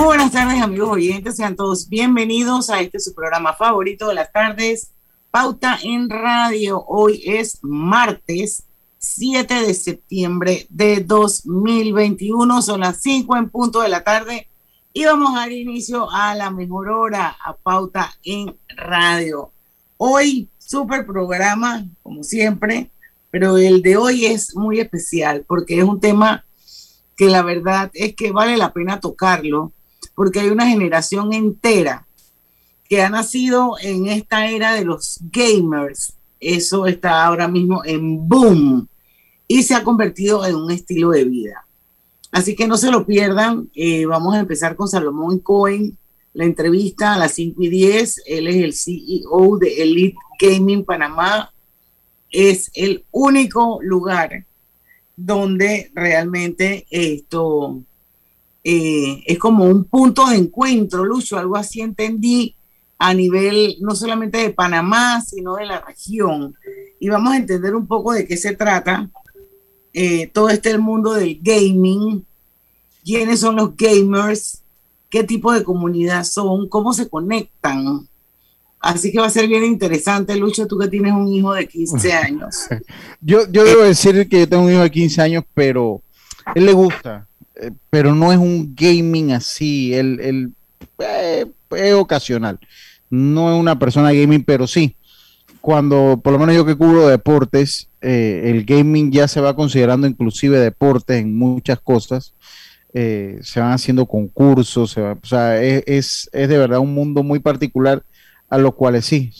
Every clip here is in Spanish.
Muy buenas tardes, amigos oyentes. Sean todos bienvenidos a este su programa favorito de las tardes, Pauta en Radio. Hoy es martes 7 de septiembre de 2021. Son las 5 en punto de la tarde y vamos a dar inicio a la mejor hora, a Pauta en Radio. Hoy, super programa, como siempre, pero el de hoy es muy especial porque es un tema que la verdad es que vale la pena tocarlo porque hay una generación entera que ha nacido en esta era de los gamers. Eso está ahora mismo en boom y se ha convertido en un estilo de vida. Así que no se lo pierdan. Eh, vamos a empezar con Salomón Cohen, la entrevista a las 5 y 10. Él es el CEO de Elite Gaming Panamá. Es el único lugar donde realmente esto eh, es como un punto de encuentro, Lucho, algo así entendí a nivel no solamente de Panamá, sino de la región. Y vamos a entender un poco de qué se trata eh, todo este el mundo del gaming, quiénes son los gamers, qué tipo de comunidad son, cómo se conectan. Así que va a ser bien interesante, Lucho, tú que tienes un hijo de 15 años. yo, yo debo decir que yo tengo un hijo de 15 años, pero él le gusta eh, pero no es un gaming así, el, eh, es ocasional. No es una persona gaming, pero sí. Cuando, por lo menos yo que cubro deportes, eh, el gaming ya se va considerando inclusive deporte en muchas cosas. se van haciendo concursos, o sea, es, es, de verdad un mundo muy particular a los cuales sí,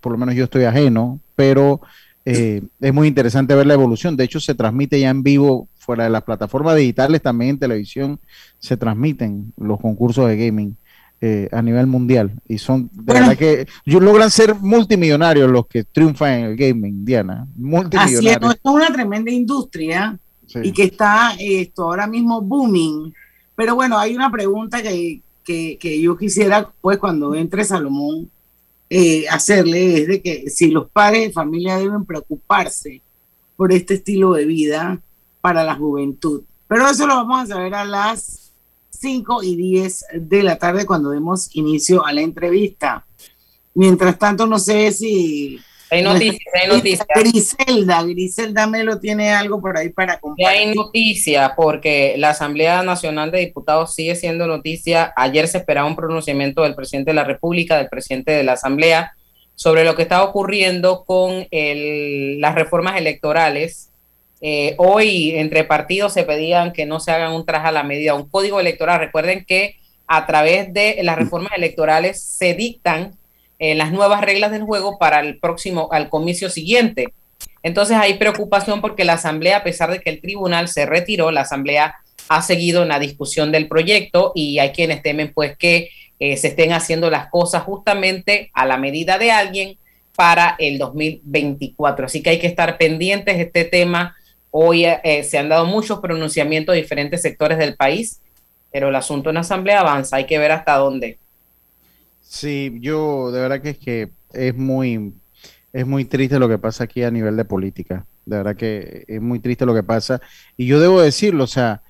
por lo menos yo estoy ajeno, pero es muy interesante ver la evolución. De hecho, se transmite ya en vivo fuera de las plataformas digitales, también en televisión se transmiten los concursos de gaming. Eh, a nivel mundial y son de verdad que logran ser multimillonarios los que triunfan en el gaming, Diana. Multimillonarios. Así es, es una tremenda industria y que está esto ahora mismo booming. Pero bueno, hay una pregunta que, que, yo quisiera, pues, cuando entre Salomón, eh, hacerle es de que si los padres de familia deben preocuparse por este estilo de vida para la juventud. Pero eso lo vamos a saber a las 5 y 10 de la tarde cuando demos inicio a la entrevista. Mientras tanto, no sé si... Hay noticias, hay noticias. Griselda, Griselda Melo tiene algo por ahí para compartir. Hay noticias porque la Asamblea Nacional de Diputados sigue siendo noticia. Ayer se esperaba un pronunciamiento del presidente de la República, del presidente de la Asamblea, sobre lo que está ocurriendo con el, las reformas electorales eh, hoy entre partidos se pedían que no se hagan un traje a la medida, un código electoral. Recuerden que a través de las reformas electorales se dictan eh, las nuevas reglas del juego para el próximo, al comicio siguiente. Entonces hay preocupación porque la Asamblea, a pesar de que el tribunal se retiró, la Asamblea ha seguido en la discusión del proyecto y hay quienes temen pues que eh, se estén haciendo las cosas justamente a la medida de alguien para el 2024. Así que hay que estar pendientes de este tema Hoy eh, se han dado muchos pronunciamientos de diferentes sectores del país, pero el asunto en la Asamblea avanza, hay que ver hasta dónde. Sí, yo de verdad que es que es muy, es muy triste lo que pasa aquí a nivel de política. De verdad que es muy triste lo que pasa. Y yo debo decirlo, o sea,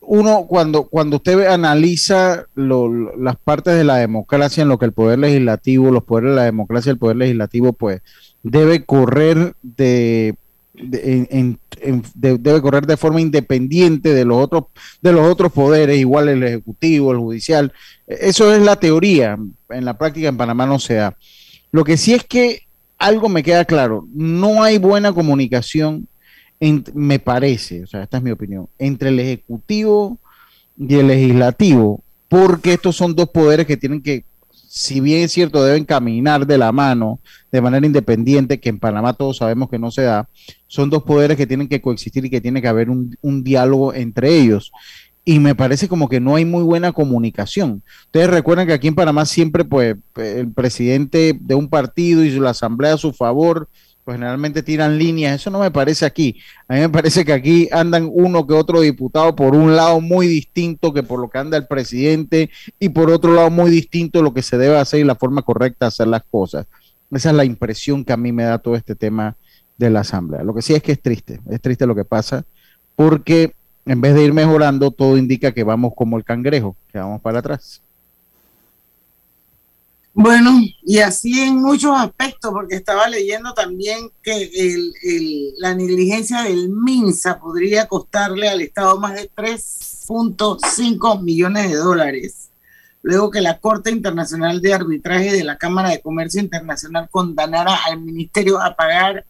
uno cuando, cuando usted analiza las partes de la democracia en lo que el poder legislativo, los poderes de la democracia, el poder legislativo, pues debe correr de debe correr de forma independiente de los otros de los otros poderes, igual el ejecutivo, el judicial. Eso es la teoría. En la práctica en Panamá no se da. Lo que sí es que algo me queda claro, no hay buena comunicación, me parece, o sea, esta es mi opinión, entre el ejecutivo y el legislativo porque estos son dos poderes que tienen que, si bien es cierto, deben caminar de la mano de manera independiente, que en Panamá todos sabemos que no se da, son dos poderes que tienen que coexistir y que tiene que haber un, diálogo entre ellos y me parece como que no hay muy buena comunicación. Ustedes recuerdan que aquí en Panamá siempre, pues, el presidente de un partido y la asamblea a su favor, pues generalmente tiran líneas. Eso no me parece aquí. A mí me parece que aquí andan uno que otro diputado por un lado muy distinto que por lo que anda el presidente y por otro lado muy distinto lo que se debe hacer y la forma correcta de hacer las cosas. Esa es la impresión que a mí me da todo este tema de la asamblea. Lo que sí es que es triste, es triste lo que pasa porque en vez de ir mejorando, todo indica que vamos como el cangrejo, que vamos para atrás. Bueno, y así en muchos aspectos, porque estaba leyendo también que la negligencia del MINSA podría costarle al Estado más de 3.5 millones de dólares, luego que la Corte Internacional de Arbitraje de la Cámara de Comercio Internacional condenara al Ministerio a pagar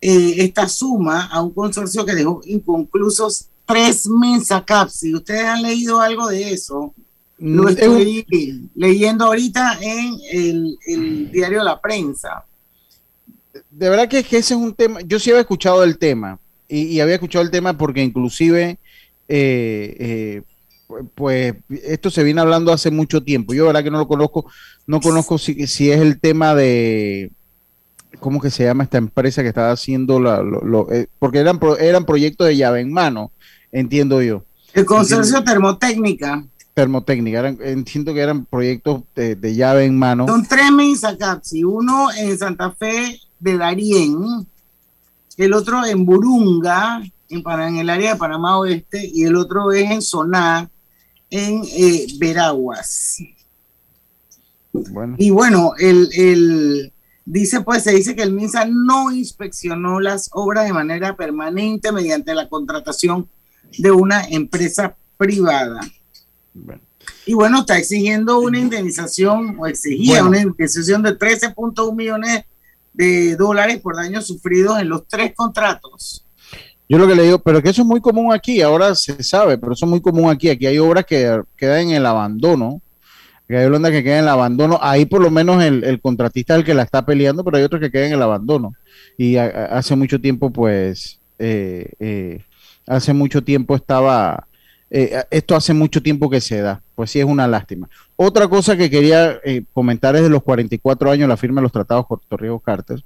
eh, esta suma a un consorcio que dejó inconclusos tres si ¿Ustedes han leído algo de eso? Lo mm, estoy leyendo ahorita en el, diario La Prensa. De verdad que, ese es un tema, yo sí había escuchado el tema y, había escuchado el tema porque inclusive, eh, eh, pues esto se viene hablando hace mucho tiempo. Yo, de verdad que no lo conozco, no conozco si, es el tema de, ¿cómo que se llama esta empresa que estaba haciendo la, lo, eh, porque eran, eran proyectos de llave en mano entiendo yo. El consorcio termotécnica. Termotécnica, entiendo que eran proyectos de, llave en mano. Son tres Misacapsi, uno en Santa Fe de Darién, el otro en Burunga, en, en el área de Panamá Oeste, y el otro es en Soná, en eh, Veraguas. Y bueno, el, el, dice pues, se dice que el MINSA no inspeccionó las obras de manera permanente mediante la contratación de una empresa privada. Y bueno, está exigiendo una indemnización o exigía una indemnización de 13.1 millones de dólares por daños sufridos en los tres contratos. Yo lo que le digo, pero que eso es muy común aquí, ahora se sabe, pero eso es muy común aquí. Aquí hay obras que quedan en el abandono, que hay obras que quedan en el abandono. Ahí por lo menos el, contratista es el que la está peleando, pero hay otros que quedan en el abandono. Y hace mucho tiempo, pues, eh, eh, hace mucho tiempo estaba, eh, esto hace mucho tiempo que se da, pues sí es una lástima. Otra cosa que quería eh, comentar es de los 44 años la firma de los tratados Puerto Rico Carter.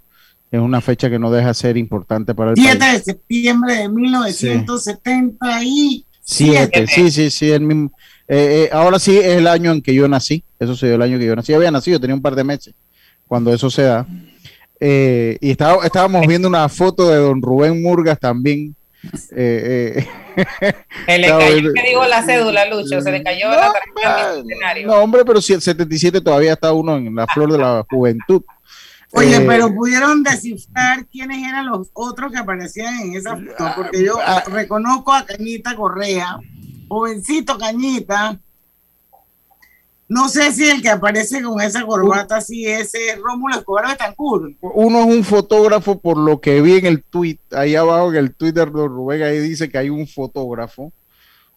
Es una fecha que no deja ser importante para el 7 de septiembre de 1977. sí, sí, sí, el mismo. Eh, ahora sí es el año en que yo nací. Eso se dio el año que yo nací. Había nacido, tenía un par de meses cuando eso se da. y estaba, estábamos viendo una foto de don Rubén Murgas también eh, eh. Se le cayó, ¿qué digo la cédula, Lucho? Se le cayó la tarjeta del escenario. No, hombre, pero si el 77 todavía está uno en la flor de la juventud. Oye, eh, pero pudieron descifrar quiénes eran los otros que aparecían en esa foto, porque yo ah, reconozco a Cañita Correa, jovencito Cañita, no sé si el que aparece con esa corbata así es Rómulo Escobar Betancourt. Uno es un fotógrafo, por lo que vi en el tweet, ahí abajo en el Twitter de Rubén, ahí dice que hay un fotógrafo.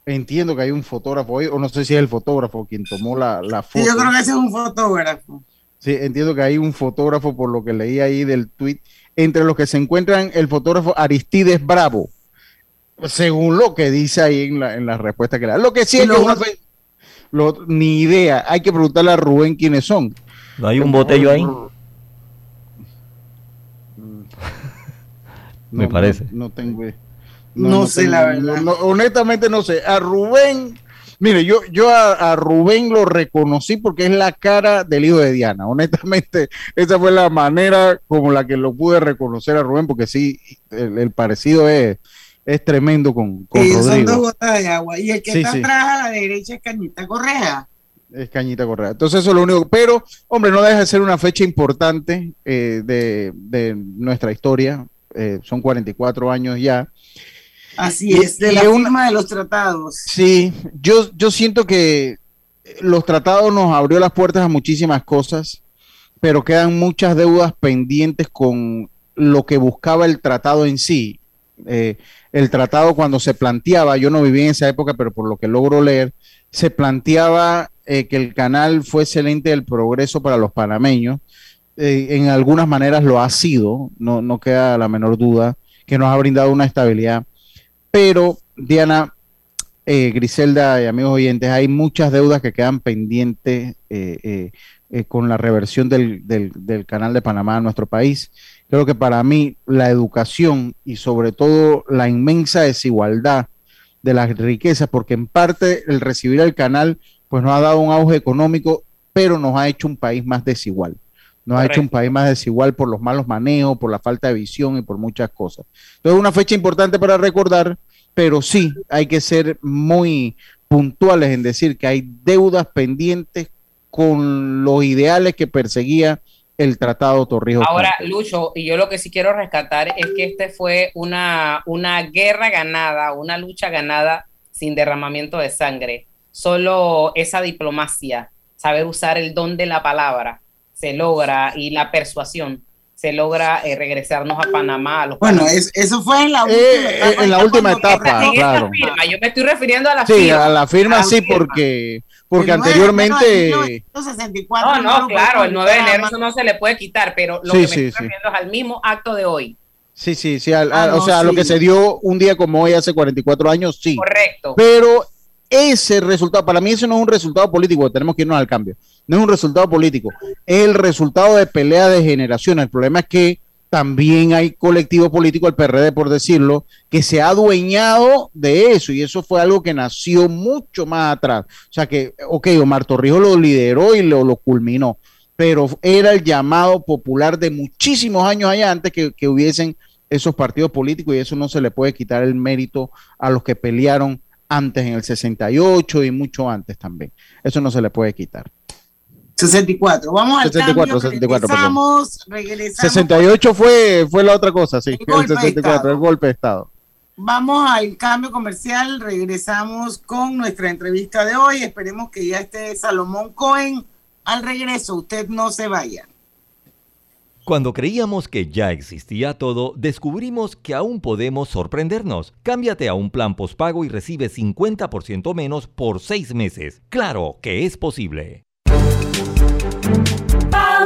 Entiendo que hay un fotógrafo, o no sé si es el fotógrafo quien tomó la, foto. Sí, yo creo que ese es un fotógrafo. Sí, entiendo que hay un fotógrafo, por lo que leí ahí del tweet. Entre los que se encuentran el fotógrafo Aristides Bravo, según lo que dice ahí en la, en la respuesta que le da. Lo que sí es que ni idea. Hay que preguntarle a Rubén quiénes son. ¿No hay un botello ahí? Me parece. No, tengo. No, sé la verdad. honestamente no sé. A Rubén, mire, yo, yo a, Rubén lo reconocí porque es la cara del hijo de Diana. Honestamente, esa fue la manera como la que lo pude reconocer a Rubén, porque sí, el parecido es, es tremendo con, con Rodrigo. Son dos gotas de agua. Y el que está atrás a la derecha es Cañita Correa. Es Cañita Correa. Entonces eso es lo único. Pero, hombre, no deja de ser una fecha importante eh, de, nuestra historia. Eh, son 44 años ya. Así es, de la firma de los tratados. Sí, yo, yo siento que los tratados nos abrió las puertas a muchísimas cosas, pero quedan muchas deudas pendientes con lo que buscaba el tratado en sí. Eh, el tratado cuando se planteaba, yo no viví en esa época, pero por lo que logro leer, se planteaba eh, que el canal fuese el del progreso para los panameños. Eh, en algunas maneras lo ha sido, no, no queda la menor duda, que nos ha brindado una estabilidad. Pero, Diana, eh, Griselda y amigos oyentes, hay muchas deudas que quedan pendientes con la reversión del, del, canal de Panamá a nuestro país. Creo que para mí la educación y sobre todo la inmensa desigualdad de las riquezas, porque en parte el recibir el canal pues nos ha dado un auge económico, pero nos ha hecho un país más desigual. Nos ha hecho un país más desigual por los malos manejos, por la falta de visión y por muchas cosas. Entonces, una fecha importante para recordar, pero sí hay que ser muy puntuales en decir que hay deudas pendientes con los ideales que perseguía el Tratado Torrijos. Ahora, Lucho, y yo lo que sí quiero rescatar es que este fue una, una guerra ganada, una lucha ganada sin derramamiento de sangre. Solo esa diplomacia, saber usar el don de la palabra, se logra y la persuasión se logra eh, regresarnos a Panamá. bueno, eso fue en la última eh, etapa. en la última etapa, claro. Yo me estoy refiriendo a la sí, firma. a la firma sí, porque porque anteriormente... No, no, claro, el 9 de enero eso no se le puede quitar, pero lo que me estoy refiriendo es al mismo acto de hoy. Sí, sí, sí, ah, o sea, lo que se dio un día como hoy hace 44 años, sí. Correcto. Pero ese resultado, para mí eso no es un resultado político, tenemos que irnos al cambio. No es un resultado político, es el resultado de pelea de generaciones. El problema es que también hay colectivo político, el PRD por decirlo, que se ha adueñado de eso y eso fue algo que nació mucho más atrás. O sea que, ok, Omar Torrijos lo lideró y lo, lo culminó, pero era el llamado popular de muchísimos años allá antes que, que hubiesen esos partidos políticos y eso no se le puede quitar el mérito a los que pelearon antes en el 68 y mucho antes también. Eso no se le puede quitar. 64. Vamos al 64, cambio, 64, regresamos, regresamos. 68 fue, fue la otra cosa, sí. El, 64, el golpe de Estado. Vamos al cambio comercial, regresamos con nuestra entrevista de hoy. Esperemos que ya esté Salomón Cohen al regreso. Usted no se vaya. Cuando creíamos que ya existía todo, descubrimos que aún podemos sorprendernos. Cámbiate a un plan postpago y recibe 50% menos por seis meses. Claro que es posible.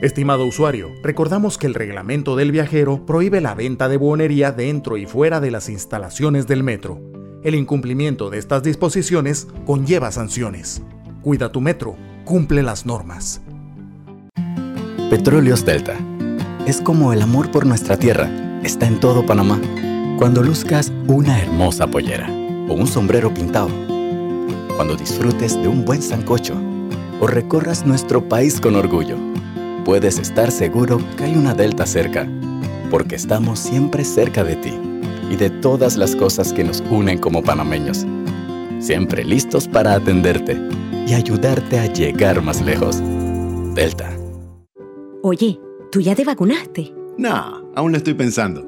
Estimado usuario, recordamos que el reglamento del viajero prohíbe la venta de buonería dentro y fuera de las instalaciones del metro. El incumplimiento de estas disposiciones conlleva sanciones. Cuida tu metro, cumple las normas. Petróleos Delta. Es como el amor por nuestra tierra. Está en todo Panamá. Cuando luzcas una hermosa pollera o un sombrero pintado. Cuando disfrutes de un buen sancocho o recorras nuestro país con orgullo puedes estar seguro que hay una Delta cerca, porque estamos siempre cerca de ti y de todas las cosas que nos unen como panameños. Siempre listos para atenderte y ayudarte a llegar más lejos. Delta. Oye, ¿tú ya te vacunaste? No, aún lo estoy pensando.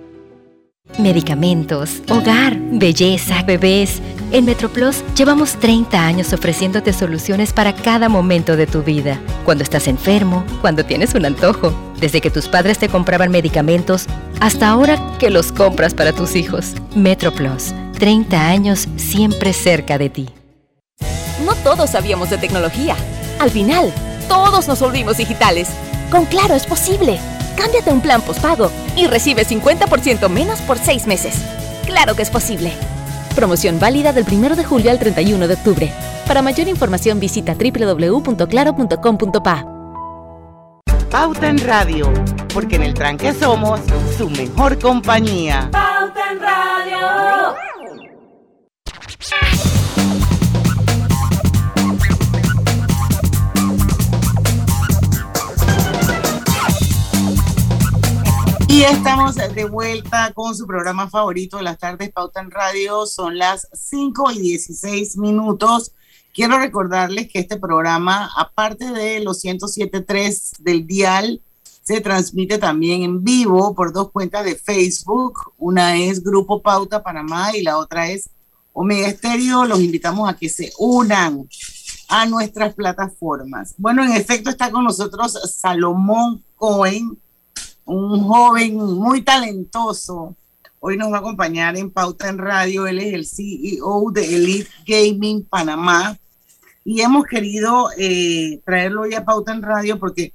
Medicamentos, hogar, belleza, bebés. En MetroPlus llevamos 30 años ofreciéndote soluciones para cada momento de tu vida. Cuando estás enfermo, cuando tienes un antojo, desde que tus padres te compraban medicamentos hasta ahora que los compras para tus hijos. MetroPlus, 30 años siempre cerca de ti. No todos sabíamos de tecnología. Al final, todos nos volvimos digitales. Con Claro es posible. Cámbiate a un plan postpago y recibe 50% menos por seis meses. Claro que es posible. Promoción válida del 1 de julio al 31 de octubre. Para mayor información visita www.claro.com.pa. Pauta en Radio, porque en el tranque somos su mejor compañía. Pauta en Radio. Y estamos de vuelta con su programa favorito de las tardes Pauta en Radio. Son las 5 y 16 minutos. Quiero recordarles que este programa, aparte de los 107.3 del dial, se transmite también en vivo por dos cuentas de Facebook. Una es Grupo Pauta Panamá y la otra es Omega Estéreo. Los invitamos a que se unan a nuestras plataformas. Bueno, en efecto está con nosotros Salomón Cohen, un joven muy talentoso. Hoy nos va a acompañar en Pauta en Radio. Él es el CEO de Elite Gaming Panamá. Y hemos querido eh, traerlo hoy a Pauta en Radio porque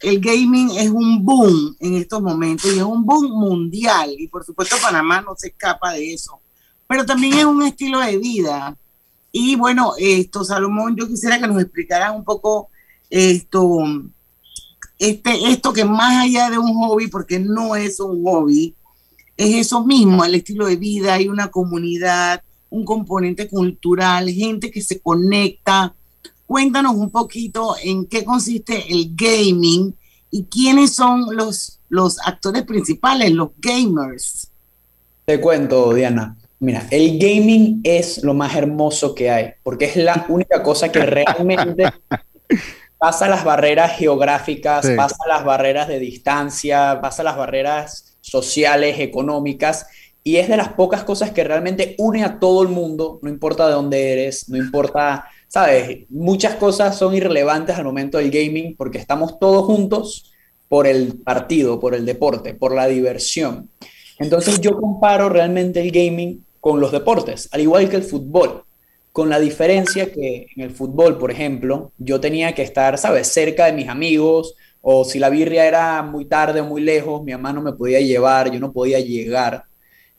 el gaming es un boom en estos momentos y es un boom mundial. Y por supuesto Panamá no se escapa de eso. Pero también es un estilo de vida. Y bueno, esto, Salomón, yo quisiera que nos explicaras un poco esto, este, esto que más allá de un hobby, porque no es un hobby, es eso mismo, el estilo de vida, hay una comunidad, un componente cultural, gente que se conecta. Cuéntanos un poquito en qué consiste el gaming y quiénes son los, los actores principales, los gamers. Te cuento, Diana. Mira, el gaming es lo más hermoso que hay, porque es la única cosa que realmente pasa las barreras geográficas, Sí. pasa las barreras de distancia, pasa las barreras sociales, económicas, y es de las pocas cosas que realmente une a todo el mundo, no importa de dónde eres, no importa, sabes, muchas cosas son irrelevantes al momento del gaming porque estamos todos juntos por el partido, por el deporte, por la diversión. Entonces yo comparo realmente el gaming con los deportes, al igual que el fútbol, con la diferencia que en el fútbol, por ejemplo, yo tenía que estar, ¿sabes?, cerca de mis amigos, o si la birria era muy tarde o muy lejos, mi mamá no me podía llevar, yo no podía llegar.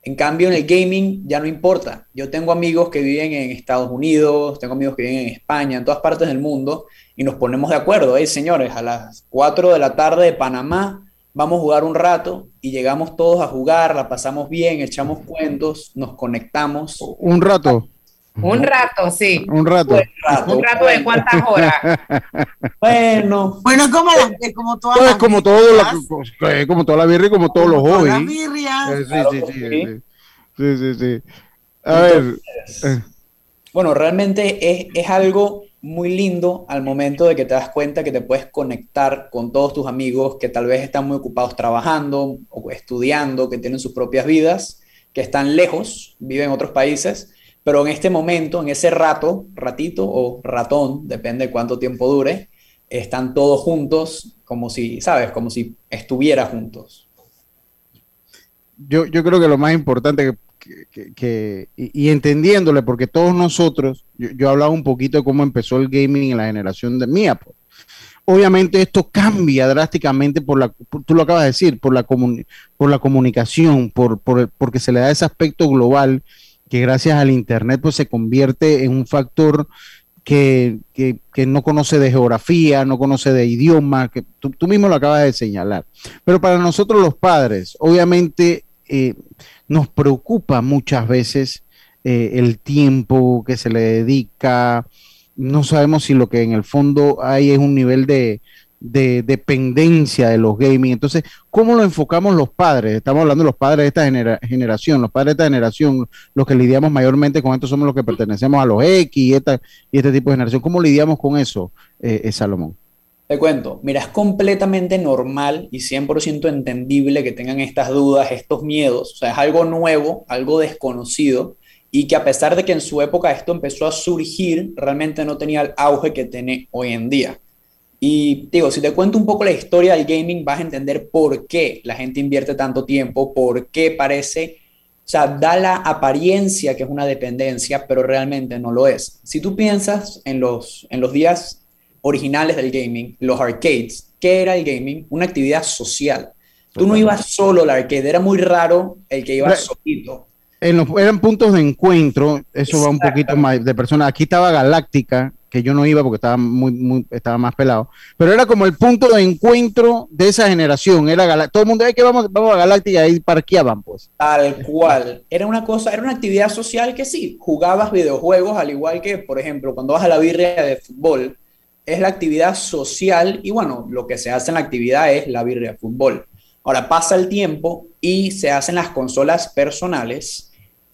En cambio, en el gaming ya no importa. Yo tengo amigos que viven en Estados Unidos, tengo amigos que viven en España, en todas partes del mundo, y nos ponemos de acuerdo. Hey, señores, a las 4 de la tarde de Panamá vamos a jugar un rato y llegamos todos a jugar, la pasamos bien, echamos cuentos, nos conectamos. Un rato. Un rato, sí. Un rato. Un rato de cuántas horas. Bueno. Bueno, como, la, eh, como todas Pues las como todo la, eh, como toda la birria y como todos los todas hobbies. las birrias. Eh, sí, Claro sí, sí, sí. sí. Sí, sí, sí. A ver. Bueno, realmente es, es algo muy lindo al momento de que te das cuenta que te puedes conectar con todos tus amigos que tal vez están muy ocupados trabajando o estudiando, que tienen sus propias vidas, que están lejos, viven en otros países, pero en este momento, en ese rato, ratito o ratón, depende de cuánto tiempo dure, están todos juntos como si, ¿sabes? Como si estuviera juntos. yo, yo creo que lo más importante que, y, entendiéndole, porque todos nosotros, yo, yo hablaba un poquito de cómo empezó el gaming en la generación de mía. pues. Obviamente esto cambia drásticamente por la, tú lo acabas de decir, por la, por la comunicación, por, por porque se le da ese aspecto global que gracias al Internet pues se convierte en un factor que, que- que no conoce de geografía, no conoce de idioma, que tú, tú mismo lo acabas de señalar. Pero para nosotros los padres, obviamente eh, nos preocupa muchas veces eh, el tiempo que se le dedica. No sabemos si lo que en el fondo hay es un nivel de, de dependencia de los gaming. Entonces, ¿cómo lo enfocamos los padres? Estamos hablando de los padres de esta generación, los padres de esta generación, los que lidiamos mayormente con esto somos los que pertenecemos a los X y, esta, y este tipo de generación. ¿Cómo lidiamos con eso, eh, eh Salomón? Te cuento, mira, es completamente normal y 100% entendible que tengan estas dudas, estos miedos. O sea, es algo nuevo, algo desconocido y que a pesar de que en su época esto empezó a surgir, realmente no tenía el auge que tiene hoy en día. Y digo, si te cuento un poco la historia del gaming, vas a entender por qué la gente invierte tanto tiempo, por qué parece, o sea, da la apariencia que es una dependencia, pero realmente no lo es. Si tú piensas en los, en los días originales del gaming, los arcades. ¿Qué era el gaming? Una actividad social. Tú no ibas solo al arcade, era muy raro el que iba solito. En los, eran puntos de encuentro, eso va un poquito más de personas. Aquí estaba Galáctica, que yo no iba porque estaba muy, muy estaba más pelado, pero era como el punto de encuentro de esa generación. Era todo el mundo, que vamos, vamos a Galáctica ahí parqueaban, pues. Tal cual. Era una cosa, era una actividad social que sí, jugabas videojuegos, al igual que, por ejemplo, cuando vas a la birria de fútbol, es la actividad social y bueno, lo que se hace en la actividad es la birria de fútbol. Ahora pasa el tiempo y se hacen las consolas personales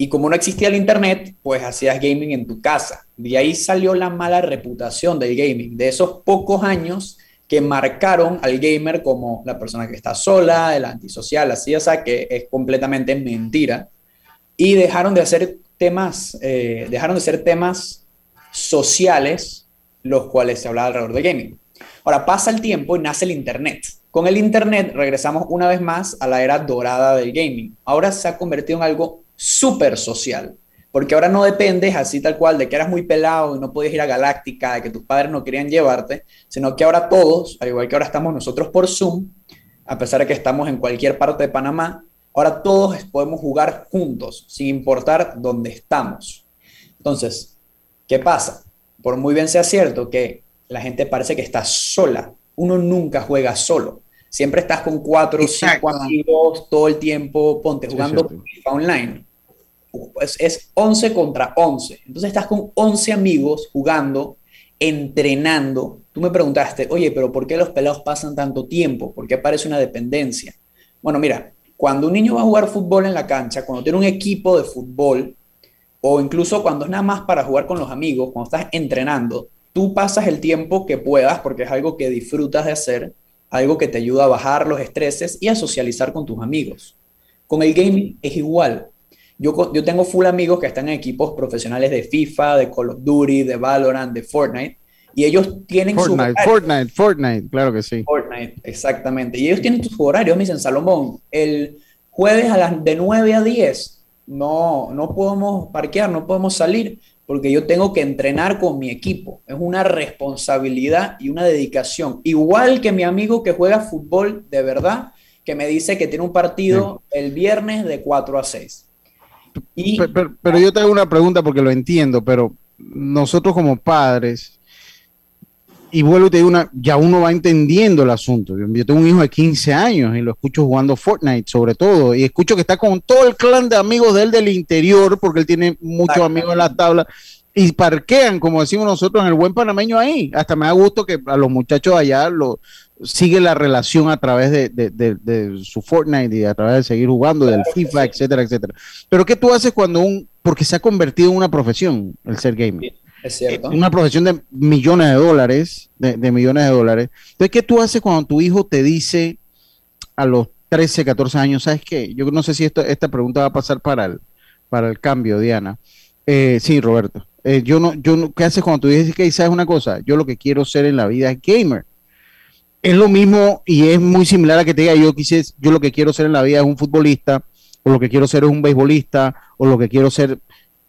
y como no existía el internet, pues hacías gaming en tu casa. De ahí salió la mala reputación del gaming, de esos pocos años que marcaron al gamer como la persona que está sola, el antisocial, así, o sea, que es completamente mentira. Y dejaron de hacer temas, eh, dejaron de ser temas sociales los cuales se hablaba alrededor de gaming. Ahora pasa el tiempo y nace el Internet. Con el Internet regresamos una vez más a la era dorada del gaming. Ahora se ha convertido en algo súper social, porque ahora no dependes así tal cual de que eras muy pelado y no podías ir a Galáctica, de que tus padres no querían llevarte, sino que ahora todos, al igual que ahora estamos nosotros por Zoom, a pesar de que estamos en cualquier parte de Panamá, ahora todos podemos jugar juntos, sin importar dónde estamos. Entonces, ¿qué pasa? por muy bien sea cierto que la gente parece que está sola, uno nunca juega solo. Siempre estás con cuatro o cinco amigos todo el tiempo, ponte jugando FIFA online. Pues es 11 contra 11. Entonces estás con 11 amigos jugando, entrenando. Tú me preguntaste, oye, pero ¿por qué los pelados pasan tanto tiempo? ¿Por qué parece una dependencia? Bueno, mira, cuando un niño va a jugar fútbol en la cancha, cuando tiene un equipo de fútbol, o incluso cuando es nada más para jugar con los amigos, cuando estás entrenando, tú pasas el tiempo que puedas porque es algo que disfrutas de hacer, algo que te ayuda a bajar los estreses y a socializar con tus amigos. Con el gaming es igual. Yo, yo tengo full amigos que están en equipos profesionales de FIFA, de Call of Duty, de Valorant, de Fortnite, y ellos tienen Fortnite, Fortnite, Fortnite, claro que sí. Fortnite, exactamente. Y ellos tienen sus horarios, me dicen, Salomón, el jueves a las de 9 a 10 no, no podemos parquear, no podemos salir, porque yo tengo que entrenar con mi equipo. Es una responsabilidad y una dedicación. Igual que mi amigo que juega fútbol de verdad, que me dice que tiene un partido el viernes de 4 a 6. Y, pero, pero, yo te hago una pregunta porque lo entiendo, pero nosotros como padres, y vuelvo y te digo una, ya uno va entendiendo el asunto. Yo, tengo un hijo de 15 años y lo escucho jugando Fortnite sobre todo, y escucho que está con todo el clan de amigos de él del interior, porque él tiene muchos amigos en la tabla, y parquean, como decimos nosotros, en el buen panameño ahí. Hasta me da gusto que a los muchachos allá lo sigue la relación a través de, de su Fortnite y a través de seguir jugando, del FIFA, etcétera, etcétera. Pero ¿qué tú haces cuando un, porque se ha convertido en una profesión el ser gamer? Es cierto. Una profesión de millones de dólares, de, millones de dólares. Entonces, ¿qué tú haces cuando tu hijo te dice a los 13, 14 años, ¿sabes qué? Yo no sé si esta pregunta va a pasar para el, para el cambio, Diana. Eh, sí, Roberto. Eh, yo no, yo no, ¿qué haces cuando tú dices que sabes una cosa? Yo lo que quiero ser en la vida es gamer. Es lo mismo y es muy similar a que te diga yo quise, yo lo que quiero ser en la vida es un futbolista, o lo que quiero ser es un beisbolista, o lo que quiero ser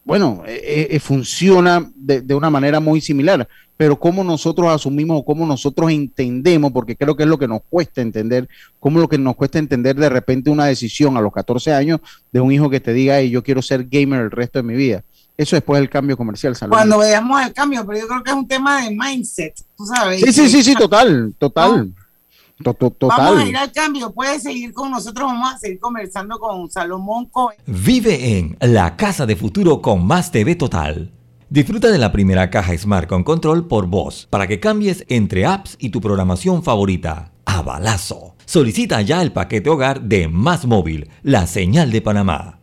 bueno, eh, eh, funciona de, una manera muy similar, pero cómo nosotros asumimos o cómo nosotros entendemos, porque creo que es lo que nos cuesta entender, cómo lo que nos cuesta entender de repente una decisión a los 14 años de un hijo que te diga, yo quiero ser gamer el resto de mi vida. Eso después del cambio comercial. Cuando veamos el cambio, pero yo creo que es un tema de mindset, tú sabes. Sí, sí, sí, sí, total, total. Vamos a ir al cambio. Puedes seguir con nosotros. Vamos a seguir conversando con Salomón Cohen. Vive en la Casa de Futuro con Más TV Total. Disfruta de la primera caja Smart con control por voz para que cambies entre apps y tu programación favorita. A balazo. Solicita ya el paquete hogar de Más Móvil, la señal de Panamá.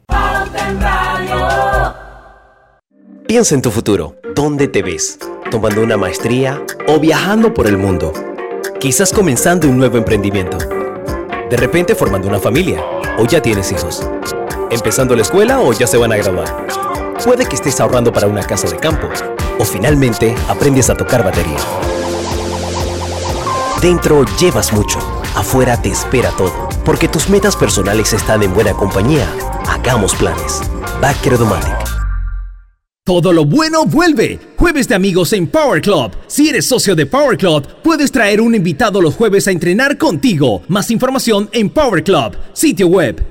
Piensa en tu futuro. ¿Dónde te ves? ¿Tomando una maestría o viajando por el mundo? Quizás comenzando un nuevo emprendimiento. De repente formando una familia o ya tienes hijos. Empezando la escuela o ya se van a graduar. Puede que estés ahorrando para una casa de campo o finalmente aprendes a tocar batería. Dentro llevas mucho, afuera te espera todo, porque tus metas personales están en buena compañía. Hagamos planes. Backer Todo lo bueno vuelve. Jueves de amigos en Power Club. Si eres socio de Power Club, puedes traer un invitado los jueves a entrenar contigo. Más información en Power Club, sitio web.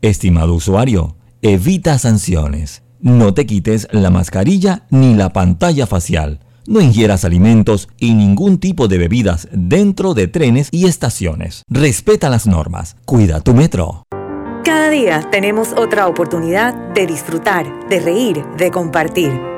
Estimado usuario, evita sanciones. No te quites la mascarilla ni la pantalla facial. No ingieras alimentos y ningún tipo de bebidas dentro de trenes y estaciones. Respeta las normas. Cuida tu metro. Cada día tenemos otra oportunidad de disfrutar, de reír, de compartir.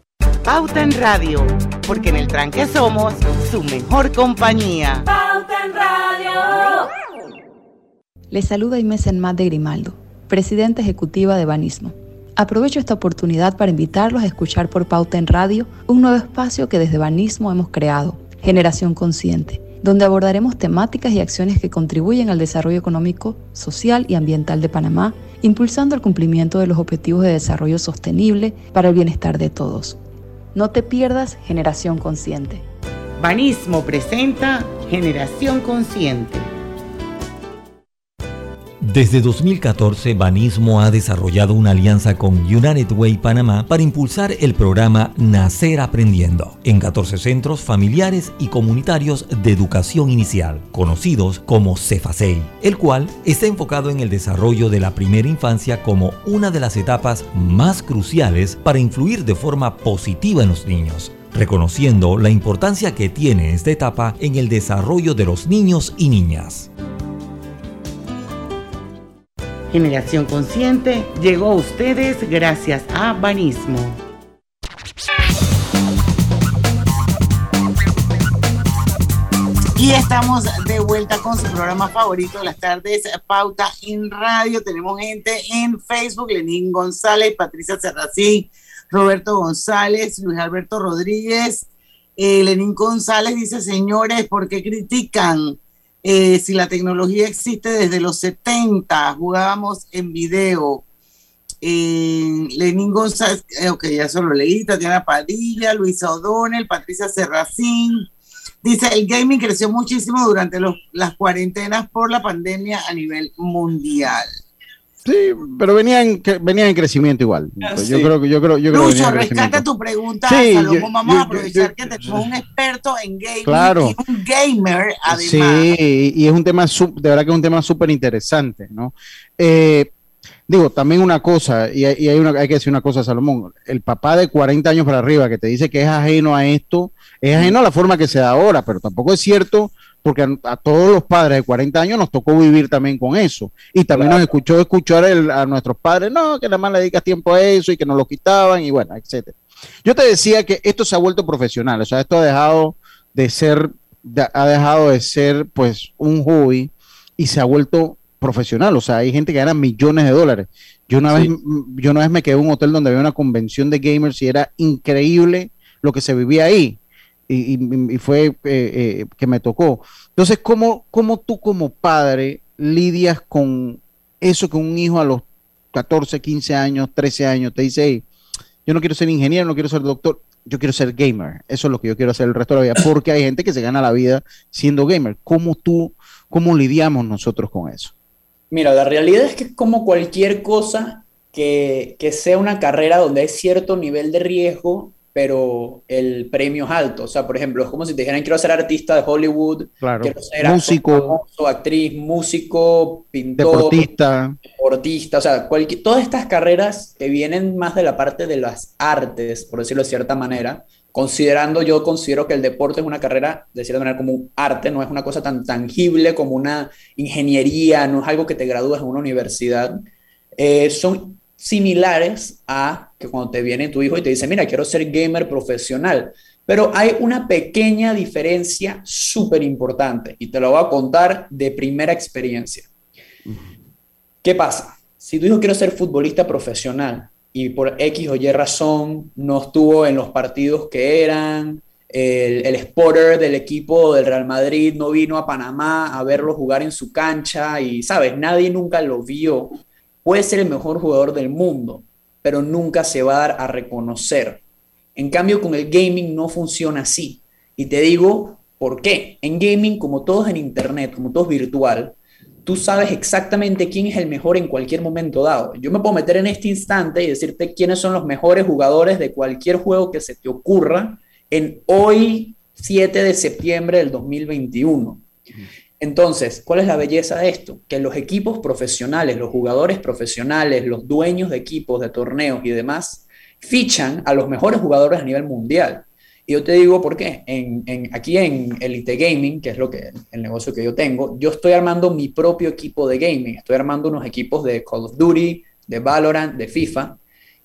Pauta en Radio, porque en el tranque somos su mejor compañía. Pauta en Radio. Les saluda Inés Enmat de Grimaldo, presidenta ejecutiva de Banismo. Aprovecho esta oportunidad para invitarlos a escuchar por Pauta en Radio un nuevo espacio que desde Banismo hemos creado, Generación Consciente, donde abordaremos temáticas y acciones que contribuyen al desarrollo económico, social y ambiental de Panamá, impulsando el cumplimiento de los objetivos de desarrollo sostenible para el bienestar de todos. No te pierdas Generación Consciente. Banismo presenta Generación Consciente. Desde 2014, Banismo ha desarrollado una alianza con United Way Panamá para impulsar el programa Nacer Aprendiendo en 14 centros familiares y comunitarios de educación inicial, conocidos como CEFASEI, el cual está enfocado en el desarrollo de la primera infancia como una de las etapas más cruciales para influir de forma positiva en los niños reconociendo la importancia que tiene esta etapa en el desarrollo de los niños y niñas. Generación Consciente llegó a ustedes gracias a Banismo. Y estamos de vuelta con su programa favorito de las tardes, Pauta en Radio. Tenemos gente en Facebook, Lenín González, Patricia Serracín, Roberto González, Luis Alberto Rodríguez. Eh, Lenín González dice, señores, ¿por qué critican? Eh, si la tecnología existe desde los 70, jugábamos en video. Eh, Lenín González, eh, ok, ya solo leí, Tatiana Padilla, Luisa O'Donnell, Patricia Serracín. Dice, el gaming creció muchísimo durante las cuarentenas por la pandemia a nivel mundial. Sí, pero venía en, venía en crecimiento igual. Ah, yo sí. creo que yo creo yo creo que Lucho, en rescata tu pregunta, Sí, Salomón. Vamos yo- a aprovechar que tenemos un experto en gaming Claro. y un gamer, además. Sí, y es un tema, de verdad que es un tema súper interesante, ¿no? Eh, digo, también una cosa, y, hay- y hay, una, hay que decir una cosa, Salomón, el papá de 40 años para arriba que te dice que es ajeno a esto, es ajeno a la forma que se da ahora, pero tampoco es cierto porque a, a todos los padres de 40 años nos tocó vivir también con eso. Y también nos escuchó escuchar el- a nuestros padres, no, que nada más le dedicas tiempo a eso y que nos lo quitaban y bueno, etcétera. Yo te decía que esto se ha vuelto profesional, o sea, esto ha dejado de ser, de- ha dejado de ser pues un hobby y se ha vuelto profesional, o sea, hay gente que gana millones de dólares. Yo una vez, yo una vez me quedé en un hotel donde había una convención de gamers y era increíble lo que se vivía ahí. Y, fue eh, eh, que me tocó. Entonces, ¿cómo, ¿cómo tú como padre lidias con eso que un hijo a los 14, 15 años, 13 años te dice, "Hey, yo no quiero ser ingeniero, no quiero ser doctor, yo quiero ser gamer. Eso es lo que yo quiero hacer el resto de la vida, porque hay gente que se gana la vida siendo gamer. ¿Cómo tú, cómo lidiamos nosotros con eso? Mira, la realidad es que como cualquier cosa que, que sea una carrera donde hay cierto nivel de riesgo, pero el premio es alto. O sea, por ejemplo, es como si te dijeran, quiero ser artista de Hollywood, Claro. quiero ser Músico. famoso, actriz, músico, pintor, Deportista. deportista, o sea, cualquier, todas estas carreras que vienen más de la parte de las artes, por decirlo de cierta manera, considerando, yo considero que el deporte es una carrera, de cierta manera, como un arte, no es una cosa tan tangible como una ingeniería, no es algo que te gradúas en una universidad, eh, son similares a que cuando te viene tu hijo y te dice, mira, quiero ser gamer profesional. Pero hay una pequeña diferencia súper importante y te lo voy a contar de primera experiencia. ¿Qué pasa? Si tu hijo quiere ser futbolista profesional y por X o Y razón no estuvo en los partidos que eran, el, el spotter del equipo del Real Madrid no vino a Panamá a verlo jugar en su cancha y, ¿sabes? Nadie nunca lo vio. Puede ser el mejor jugador del mundo, pero nunca se va a dar a reconocer. En cambio, con el gaming no funciona así. Y te digo por qué. En gaming, como todo es en Internet, como todo es virtual, tú sabes exactamente quién es el mejor en cualquier momento dado. Yo me puedo meter en este instante y decirte quiénes son los mejores jugadores de cualquier juego que se te ocurra en hoy, 7 de septiembre del 2021. Entonces, ¿cuál es la belleza de esto? Que los equipos profesionales, los jugadores profesionales, los dueños de equipos, de torneos y demás, fichan a los mejores jugadores a nivel mundial. Y yo te digo por qué. Aquí en Elite Gaming, que es lo que, el negocio que yo tengo, yo estoy armando mi propio equipo de gaming. Estoy armando unos equipos de Call of Duty, de Valorant, de FIFA.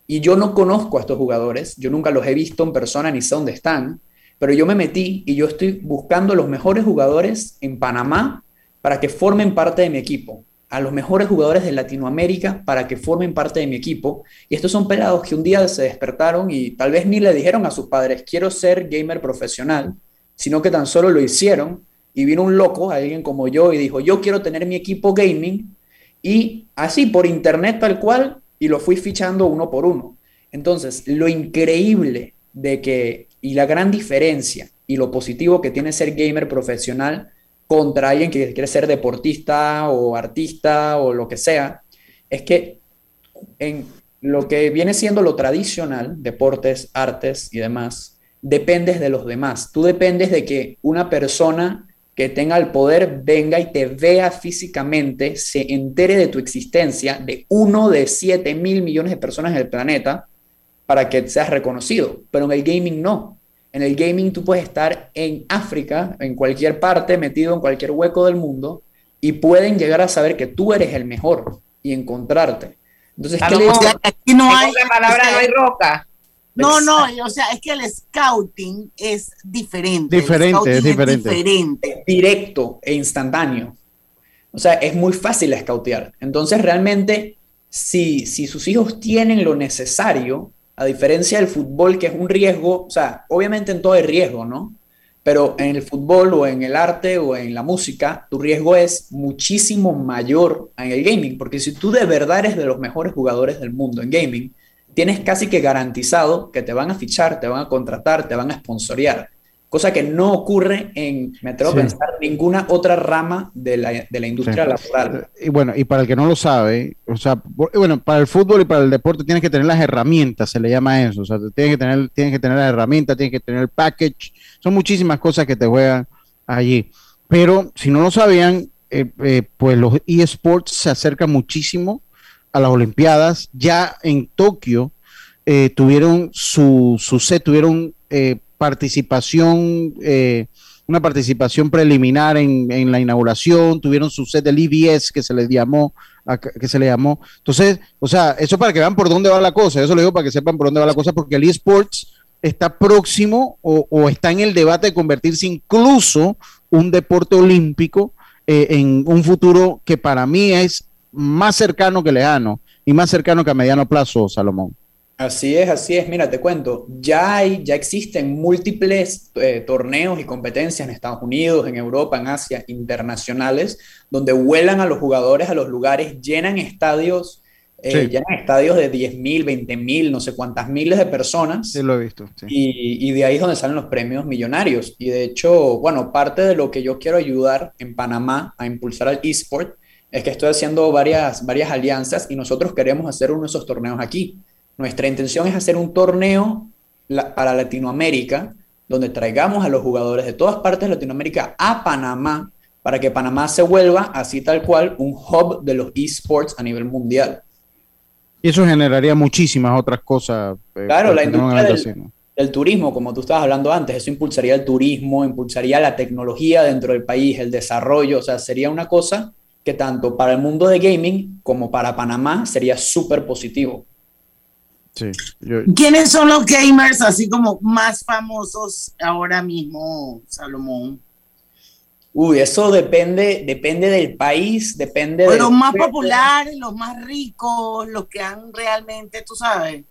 Y yo no conozco a estos jugadores, yo nunca los he visto en persona ni sé dónde están, pero yo me metí y yo estoy buscando los mejores jugadores en Panamá para que formen parte de mi equipo, a los mejores jugadores de Latinoamérica para que formen parte de mi equipo. Y estos son pelados que un día se despertaron y tal vez ni le dijeron a sus padres, quiero ser gamer profesional, sino que tan solo lo hicieron y vino un loco, alguien como yo, y dijo, yo quiero tener mi equipo gaming y así por internet tal cual, y lo fui fichando uno por uno. Entonces, lo increíble de que, y la gran diferencia y lo positivo que tiene ser gamer profesional contra alguien que quiere ser deportista o artista o lo que sea, es que en lo que viene siendo lo tradicional, deportes, artes y demás, dependes de los demás. Tú dependes de que una persona que tenga el poder venga y te vea físicamente, se entere de tu existencia, de uno de 7 mil millones de personas en el planeta, para que seas reconocido. Pero en el gaming no. En el gaming tú puedes estar en África, en cualquier parte, metido en cualquier hueco del mundo, y pueden llegar a saber que tú eres el mejor y encontrarte. Entonces, ¿qué le? Aquí no hay. Palabra, no hay roca. No, no, o sea, es que el scouting es diferente. Diferente, es diferente. diferente. Directo e instantáneo. O sea, es muy fácil scoutear. Entonces, realmente, si, si sus hijos tienen lo necesario, a diferencia del fútbol, que es un riesgo, o sea, obviamente en todo hay riesgo, ¿no? Pero en el fútbol o en el arte o en la música, tu riesgo es muchísimo mayor en el gaming, porque si tú de verdad eres de los mejores jugadores del mundo en gaming, tienes casi que garantizado que te van a fichar, te van a contratar, te van a sponsorear. Cosa que no ocurre en, me atrevo Sí. a pensar, ninguna otra rama de la, de la industria Sí. laboral. Y bueno, y para el que no lo sabe, o sea, bueno, para el fútbol y para el deporte tienes que tener las herramientas, se le llama eso, o sea, tienes que tener, tienes que tener las herramientas, tienes que tener el package, son muchísimas cosas que te juegan allí. Pero si no lo sabían, eh, eh, pues los eSports se acercan muchísimo a las Olimpiadas. Ya en Tokio eh, tuvieron su, su set, tuvieron eh, participación, eh, una participación preliminar en, en la inauguración, tuvieron su set del EBS que se les llamó, que se le llamó. Entonces, o sea, eso para que vean por dónde va la cosa, eso lo digo para que sepan por dónde va la cosa, porque el eSports está próximo o, o está en el debate de convertirse incluso un deporte olímpico eh, en un futuro que para mí es más cercano que lejano y más cercano que a mediano plazo, Salomón. Así es, así es. Mira, te cuento, ya hay, ya existen múltiples eh, torneos y competencias en Estados Unidos, en Europa, en Asia, internacionales, donde vuelan a los jugadores a los lugares, llenan estadios, eh, Sí. llenan estadios de 10.000, 20.000, no sé cuántas miles de personas. Sí, lo he visto. sí. Y, y de ahí es donde salen los premios millonarios. Y de hecho, bueno, parte de lo que yo quiero ayudar en Panamá a impulsar al eSport es que estoy haciendo varias, varias alianzas y nosotros queremos hacer uno de esos torneos aquí. Nuestra intención es hacer un torneo la- para Latinoamérica, donde traigamos a los jugadores de todas partes de Latinoamérica a Panamá, para que Panamá se vuelva así tal cual un hub de los esports a nivel mundial. Y eso generaría muchísimas otras cosas. eh, Claro, la industria evento del, así, ¿no? del turismo, como tú estabas hablando antes, eso impulsaría el turismo, impulsaría la tecnología dentro del país, el desarrollo, o sea, sería una cosa que tanto para el mundo de gaming como para Panamá sería súper positivo. Sí, yo- ¿Quiénes son los gamers así como más famosos ahora mismo, Salomón? Uy, eso depende, depende del país, depende de los más populares, los más ricos, los que han realmente, tú sabes.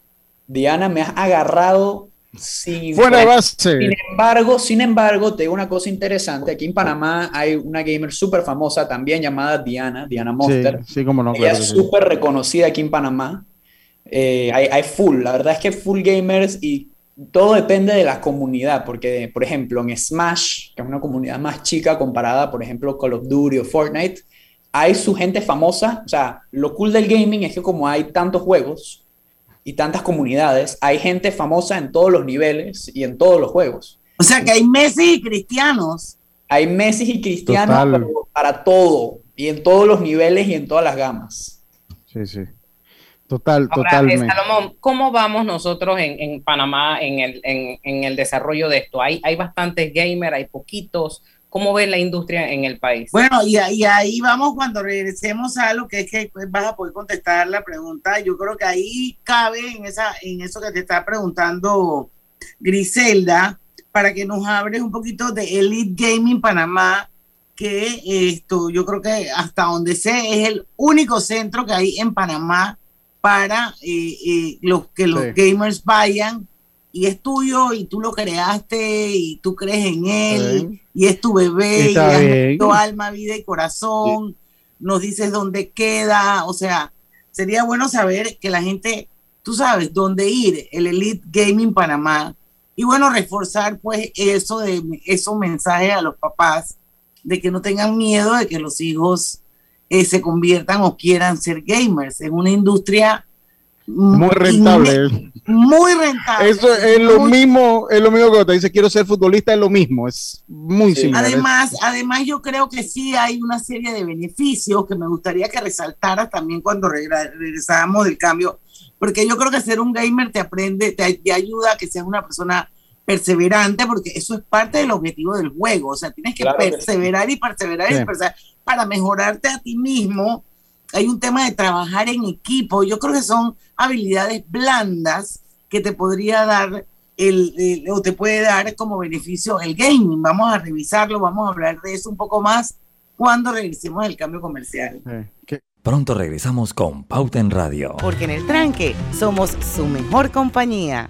Diana, me has agarrado sin Fuera base. Sin embargo, sin embargo, te digo una cosa interesante. Aquí en Panamá hay una gamer súper famosa también llamada Diana, Diana Monster. Sí, sí, como no, Ella claro es sí. súper reconocida aquí en Panamá. Eh, hay, hay full, la verdad es que full gamers y todo depende de la comunidad, porque, por ejemplo, en Smash, que es una comunidad más chica comparada, por ejemplo, Call of Duty o Fortnite, hay su gente famosa. O sea, lo cool del gaming es que como hay tantos juegos y tantas comunidades, hay gente famosa en todos los niveles y en todos los juegos. O sea que hay Messi y cristianos. Hay Messi y Cristiano Total. pero para todo, y en todos los niveles y en todas las gamas. Sí, sí. Total, Ahora, totalmente. Salomón, ¿cómo vamos nosotros en, en Panamá en el, en, en el desarrollo de esto? ¿Hay, hay bastantes gamers, hay poquitos. ¿Cómo ves la industria en el país? Bueno, y, y ahí vamos cuando regresemos a lo que es que pues, vas a poder contestar la pregunta. Yo creo que ahí cabe en, esa, en eso que te está preguntando Griselda, para que nos hables un poquito de Elite Gaming Panamá, que esto yo creo que hasta donde sé es el único centro que hay en Panamá para eh, eh, los, que los Sí. gamers vayan y es tuyo y tú lo creaste y tú crees en él Sí. y es tu bebé y Está metido alma, vida y corazón, nos dices dónde queda, o sea, sería bueno saber que la gente, tú sabes dónde ir, el Elite Gaming Panamá, y bueno, reforzar pues eso de esos mensajes a los papás de que no tengan miedo de que los hijos eh, se conviertan o quieran ser gamers en una industria Muy rentable. muy rentable. Eso es lo Muy- mismo, es lo mismo que te dice quiero ser futbolista, es lo mismo, es muy similar. Además, además yo creo que sí hay una serie de beneficios que me gustaría que resaltaras también cuando regresábamos del cambio, porque yo creo que ser un gamer te aprende, te, te ayuda a que seas una persona perseverante, porque eso es parte del objetivo del juego, o sea, tienes que Claro que sí. perseverar y perseverar y Sí. perseverar para mejorarte a ti mismo. Hay un tema de trabajar en equipo, yo creo que son habilidades blandas que te podría dar el, el- o te puede dar como beneficio el gaming. Vamos a revisarlo, vamos a hablar de eso un poco más cuando regresemos del cambio comercial. Pronto regresamos con Pauta en Radio. Porque en el tranque somos su mejor compañía.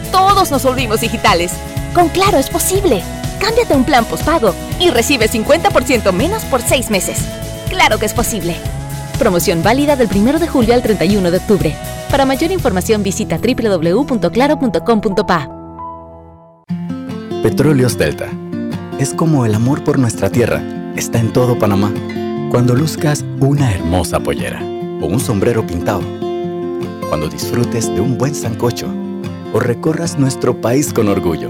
todos nos volvimos digitales. Con Claro es posible. Cámbiate un plan postpago y recibe 50% menos por seis meses. Claro que es posible. Promoción válida del 1 de julio al 31 de octubre. Para mayor información visita www.claro.com.pa. Petróleos Delta. Es como el amor por nuestra tierra. Está en todo Panamá. Cuando luzcas una hermosa pollera o un sombrero pintado. Cuando disfrutes de un buen sancocho o recorras nuestro país con orgullo.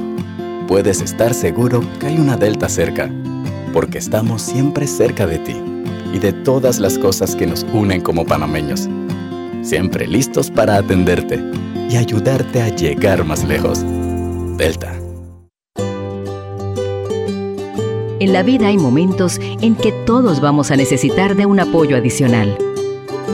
Puedes estar seguro que hay una Delta cerca, porque estamos siempre cerca de ti y de todas las cosas que nos unen como panameños. Siempre listos para atenderte y ayudarte a llegar más lejos. Delta. En la vida hay momentos en que todos vamos a necesitar de un apoyo adicional.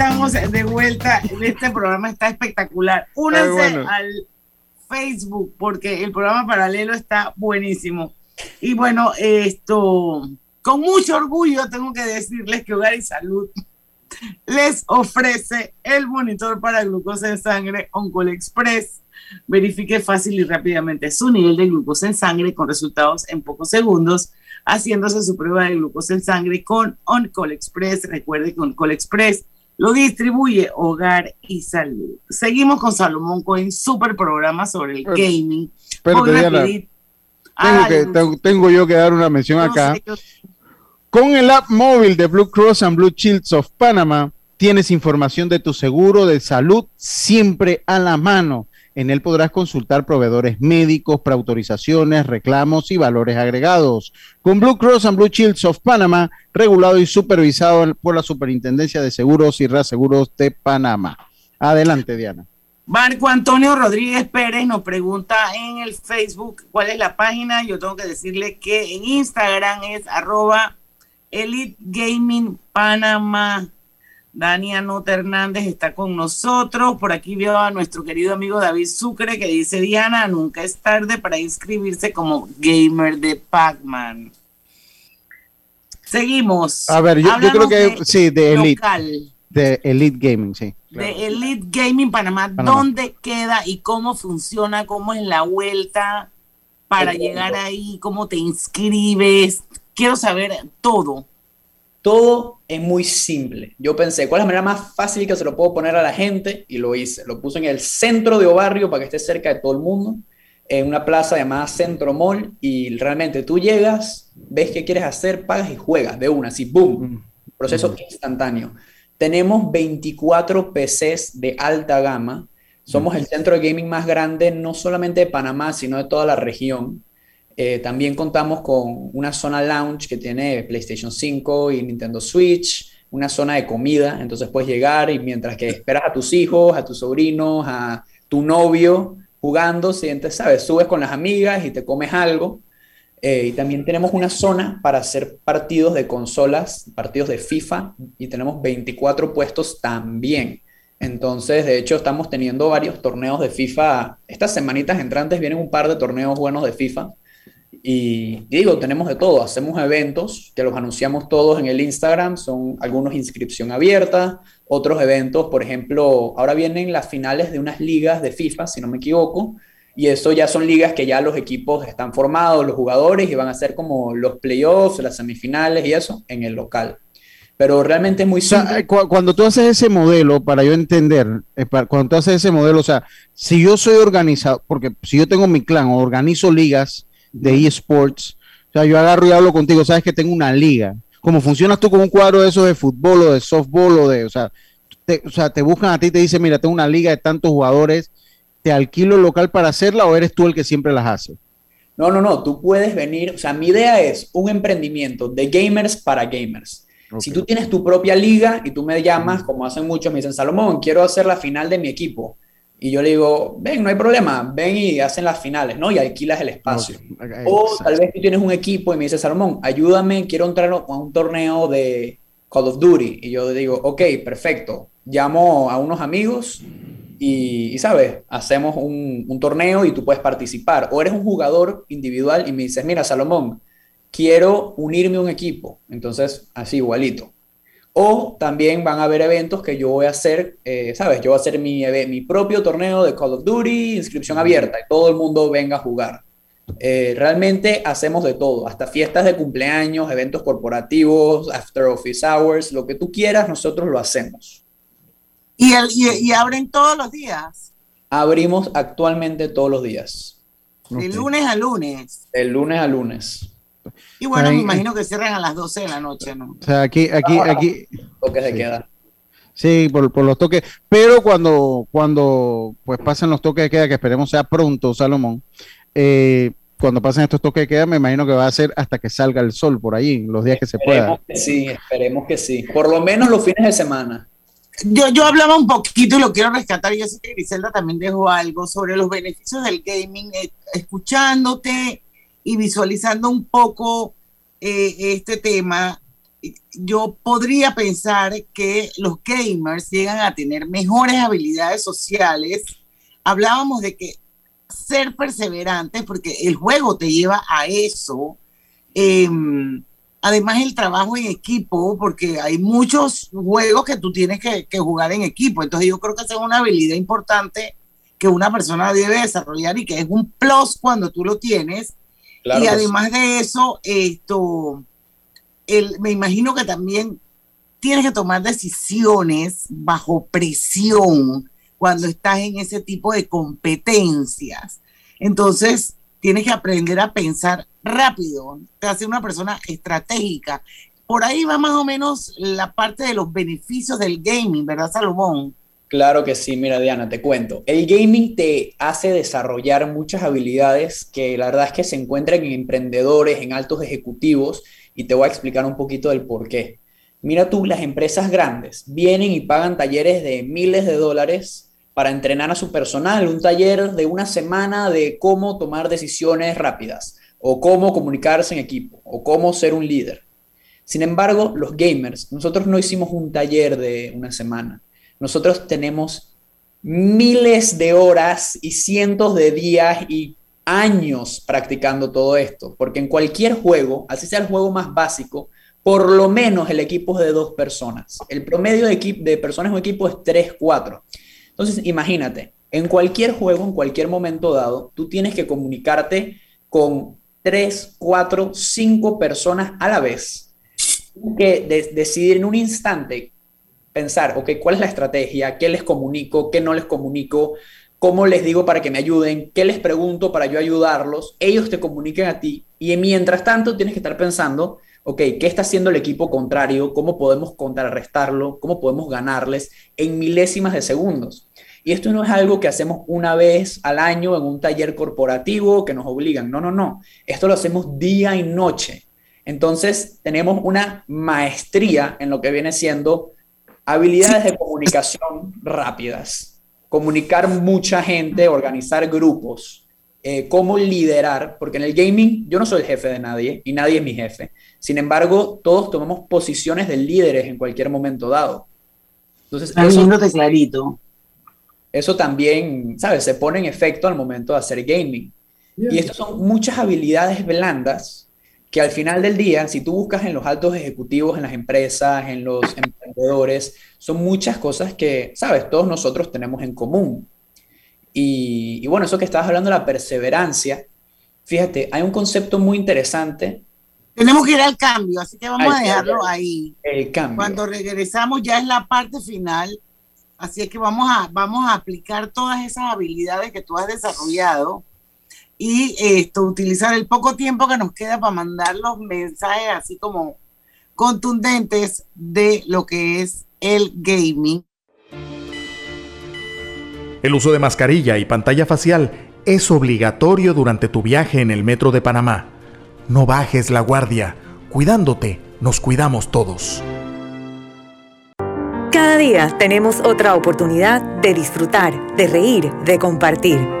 Estamos de vuelta. Este programa está espectacular. Únanse bueno. al Facebook porque el programa paralelo está buenísimo. Y bueno, esto, con mucho orgullo tengo que decirles que Hogar y Salud les ofrece el monitor para glucosa en sangre Oncol Express. Verifique fácil y rápidamente su nivel de glucosa en sangre con resultados en pocos segundos, haciéndose su prueba de glucosa en sangre con Oncol Express. Recuerde que Oncol Express lo distribuye Hogar y Salud. Seguimos con Salomón Cohen, super programa sobre el gaming. Con Diana. Tengo, Ah, que, tengo, tengo yo que dar una mención no acá. sé, yo- Con el app móvil de Blue Cross and Blue Shields of Panama, tienes información de tu seguro de salud siempre a la mano. En él podrás consultar proveedores médicos, preautorizaciones, reclamos y valores agregados. Con Blue Cross and Blue Shields of Panama, regulado y supervisado por la Superintendencia de Seguros y Reaseguros de Panamá. Adelante, Diana. Marco Antonio Rodríguez Pérez nos pregunta en el Facebook cuál es la página. Yo tengo que decirle que en Instagram es arroba Elite. Dani Anota Hernández está con nosotros. Por aquí veo a nuestro querido amigo David Sucre que dice, Diana, nunca es tarde para inscribirse como gamer de Pac-Man. Seguimos. A ver, yo, creo que sí, de Elite. De Elite Gaming, sí. De Elite Gaming Panamá, ¿dónde queda y cómo funciona? ¿Cómo es la vuelta para llegar ahí? ¿Cómo te inscribes? Quiero saber todo. Todo es muy simple. Yo pensé, ¿cuál es la manera más fácil que se lo puedo poner a la gente? Y lo hice. Lo puse en el centro de barrio para que esté cerca de todo el mundo, en una plaza llamada Centro Mall. Y realmente tú llegas, ves qué quieres hacer, pagas y juegas de una, así, boom. Mm. Proceso mm. instantáneo. Tenemos 24 PCs de alta gama. Somos el centro de gaming más grande, no solamente de Panamá, sino de toda la región. Eh, también contamos con una zona lounge que tiene PlayStation 5 y Nintendo Switch, una zona de comida, entonces puedes llegar y mientras que esperas a tus hijos, a tus sobrinos, a tu novio jugando, sientes, sabes, subes con las amigas y te comes algo. Eh, y también tenemos una zona para hacer partidos de consolas, partidos de FIFA, y tenemos 24 puestos también. Entonces, de hecho, estamos teniendo varios torneos de FIFA. Estas semanitas entrantes vienen un par de torneos buenos de FIFA. Y digo, tenemos de todo, hacemos eventos que los anunciamos todos en el Instagram, son algunos inscripción abierta, otros eventos, por ejemplo, ahora vienen las finales de unas ligas de FIFA, si no me equivoco, y eso ya son ligas que ya los equipos están formados, los jugadores, y van a ser como los playoffs, las semifinales y eso en el local. Pero realmente es muy simple. cuando tú haces ese modelo, para yo entender, eh, cuando tú haces ese modelo, o sea, si yo soy organizado, porque si yo tengo mi clan o organizo ligas, de eSports. O sea, yo agarro y hablo contigo, sabes que tengo una liga. ¿Cómo funcionas tú con un cuadro de esos de fútbol o de softball o de, o sea, te, o sea, te buscan a ti y te dicen, mira, tengo una liga de tantos jugadores, te alquilo el local para hacerla o eres tú el que siempre las hace? No, no, no, tú puedes venir, o sea, mi idea es un emprendimiento de gamers para gamers. Si tú tienes tu propia liga y tú me llamas, como hacen muchos, me dicen, Salomón, quiero hacer la final de mi equipo y yo le digo, ven, no hay problema, ven y hacen las finales, ¿no? Y alquilas el espacio. o tal vez tú tienes un equipo y me dices, Salomón, ayúdame, quiero entrar a un torneo de Call of Duty. Y yo digo, ok, perfecto. Llamo a unos amigos y, ¿sabes? Hacemos un, un, torneo y tú puedes participar. O eres un jugador individual y me dices, mira, Salomón, quiero unirme a un equipo. Entonces, así igualito. O también van a haber eventos que yo voy a hacer, eh, ¿sabes? Yo voy a hacer mi, mi propio torneo de Call of Duty, inscripción abierta, y todo el mundo venga a jugar. Eh, realmente hacemos de todo, hasta fiestas de cumpleaños, eventos corporativos, after office hours, lo que tú quieras, nosotros lo hacemos. ¿Y, y, abren todos los días? Abrimos actualmente todos los días. De lunes a lunes. De lunes a lunes. Y bueno, me imagino que cierran a las 12 de la noche, ¿no? O sea, aquí, aquí, ah, aquí. Toques de queda. Sí, por, por, los toques. Pero cuando, cuando pues pasen los toques de queda, que esperemos sea pronto, Salomón, eh, cuando pasen estos toques de queda, me imagino que va a ser hasta que salga el sol por ahí, los días que se pueda. Que sí, esperemos que sí. Por lo menos los fines de semana. Yo, yo hablaba un poquito y lo quiero rescatar. Yo sé que Griselda también dejó algo sobre los beneficios del gaming, eh, escuchándote y visualizando un poco eh, este tema, yo podría pensar que los gamers llegan a tener mejores habilidades sociales. Hablábamos de que ser perseverantes, porque el juego te lleva a eso. Em, además, el trabajo en equipo, porque hay muchos juegos que tú tienes que, que, jugar en equipo. Entonces, yo creo que esa es una habilidad importante que una persona debe desarrollar y que es un plus cuando tú lo tienes y además de eso, esto, el, me imagino que también tienes que tomar decisiones bajo presión cuando estás en ese tipo de competencias. Entonces, tienes que aprender a pensar rápido, te hace una persona estratégica. Por ahí va más o menos la parte de los beneficios del gaming, ¿verdad, Salomón? Claro que sí, mira Diana, te cuento. El gaming te hace desarrollar muchas habilidades que la verdad es que se encuentran en emprendedores, en altos ejecutivos, y te voy a explicar un poquito del por qué. Mira tú, las empresas grandes vienen y pagan talleres de miles de dólares para entrenar a su personal, un taller de una semana de cómo tomar decisiones rápidas, o cómo comunicarse en equipo, o cómo ser un líder. Sin embargo, los gamers, nosotros no hicimos un taller de una semana nosotros tenemos miles de horas y cientos de días y años practicando todo esto, porque en cualquier juego, así sea el juego más básico, por lo menos el equipo es de dos personas. El promedio de, de personas en un equipo es 3, 4. Entonces, imagínate, en cualquier juego, en cualquier momento dado, tú tienes que comunicarte con 3, 4, 5 personas a la vez. Que decidir en un instante pensar, ok, ¿cuál es la estrategia? ¿Qué les comunico? ¿Qué no les comunico? ¿Cómo les digo para que me ayuden? ¿Qué les pregunto para yo ayudarlos? Ellos te comuniquen a ti y mientras tanto tienes que estar pensando, ok, ¿qué está haciendo el equipo contrario? ¿Cómo podemos contrarrestarlo? ¿Cómo podemos ganarles en milésimas de segundos? Y esto no es algo que hacemos una vez al año en un taller corporativo que nos obligan. No, no, no. Esto lo hacemos día y noche. Entonces, tenemos una maestría en lo que viene siendo Habilidades de comunicación rápidas, comunicar mucha gente, organizar grupos, eh, cómo liderar, porque en el gaming yo no soy el jefe de nadie y nadie es mi jefe. Sin embargo, todos tomamos posiciones de líderes en cualquier momento dado. Entonces, eso, clarito. Eso también, ¿sabes? Se pone en efecto al momento de hacer gaming. Y estas son muchas habilidades blandas que al final del día, si tú buscas en los altos ejecutivos, en las empresas, en los emprendedores, son muchas cosas que, sabes, todos nosotros tenemos en común. Y, bueno, eso que estabas hablando de la perseverancia, fíjate, hay un concepto muy interesante. Tenemos que ir al cambio, así que vamos a dejarlo ahí. El cambio. Cuando regresamos ya es la parte final, así es que vamos a, vamos a aplicar todas esas habilidades que tú has desarrollado y esto, utilizar el poco tiempo que nos queda para mandar los mensajes así como contundentes de lo que es el gaming. El uso de mascarilla y pantalla facial es obligatorio durante tu viaje en el metro de Panamá. No bajes la guardia. Cuidándote, nos cuidamos todos. Cada día tenemos otra oportunidad de disfrutar, de reír, de compartir.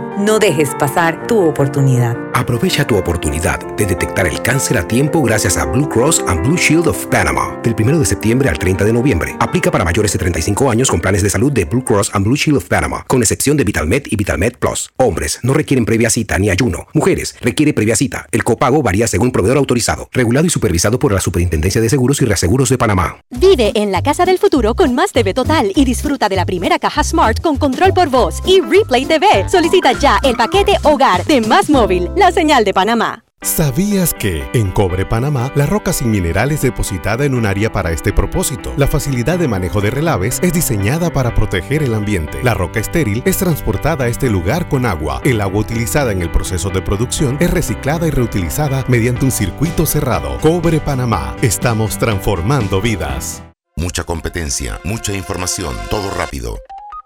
No dejes pasar tu oportunidad. Aprovecha tu oportunidad de detectar el cáncer a tiempo gracias a Blue Cross and Blue Shield of Panama. Del 1 de septiembre al 30 de noviembre. Aplica para mayores de 35 años con planes de salud de Blue Cross and Blue Shield of Panama, con excepción de VitalMed y VitalMed Plus. Hombres no requieren previa cita ni ayuno. Mujeres requiere previa cita. El copago varía según proveedor autorizado, regulado y supervisado por la Superintendencia de Seguros y Reaseguros de Panamá. Vive en la casa del futuro con más TV total y disfruta de la primera caja Smart con control por voz y Replay TV. Solicita ya el paquete Hogar de Más Móvil, la señal de Panamá. ¿Sabías que en Cobre Panamá la roca sin mineral es depositada en un área para este propósito? La facilidad de manejo de relaves es diseñada para proteger el ambiente. La roca estéril es transportada a este lugar con agua. El agua utilizada en el proceso de producción es reciclada y reutilizada mediante un circuito cerrado. Cobre Panamá. Estamos transformando vidas. Mucha competencia, mucha información, todo rápido.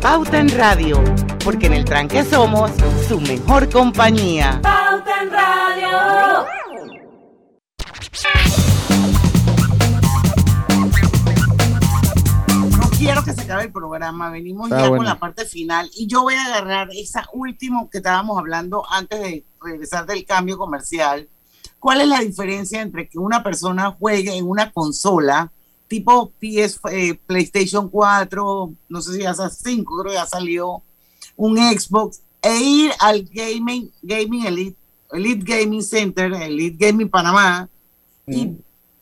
Pauta en Radio, porque en el tranque somos su mejor compañía. Pauta en Radio. No quiero que se acabe el programa, venimos ya con la parte final y yo voy a agarrar esa última que estábamos hablando antes de regresar del cambio comercial. ¿Cuál es la diferencia entre que una persona juegue en una consola? Tipo PS, PlayStation 4, no sé si ya 5, creo que ya salió, un Xbox e ir al Gaming, gaming Elite, Elite Gaming Center, Elite Gaming Panamá, y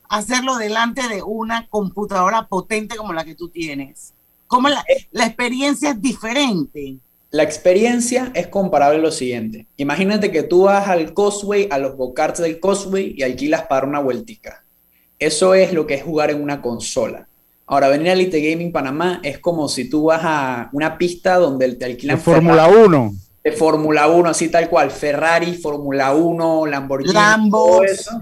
hacerlo delante de una computadora potente como la que tú tienes. ¿Cómo la, la experiencia es diferente? La experiencia es comparable a lo siguiente. Imagínate que tú vas al Cosway, a los go-karts del Cosway y alquilas para una vueltica. Eso es lo que es jugar en una consola. Ahora, venir a Elite Gaming Panamá es como si tú vas a una pista donde te alquilan De Fórmula Ferrari- 1. de Fórmula 1, así tal cual, Ferrari, Fórmula 1, Lamborghini, Lambos. todo eso,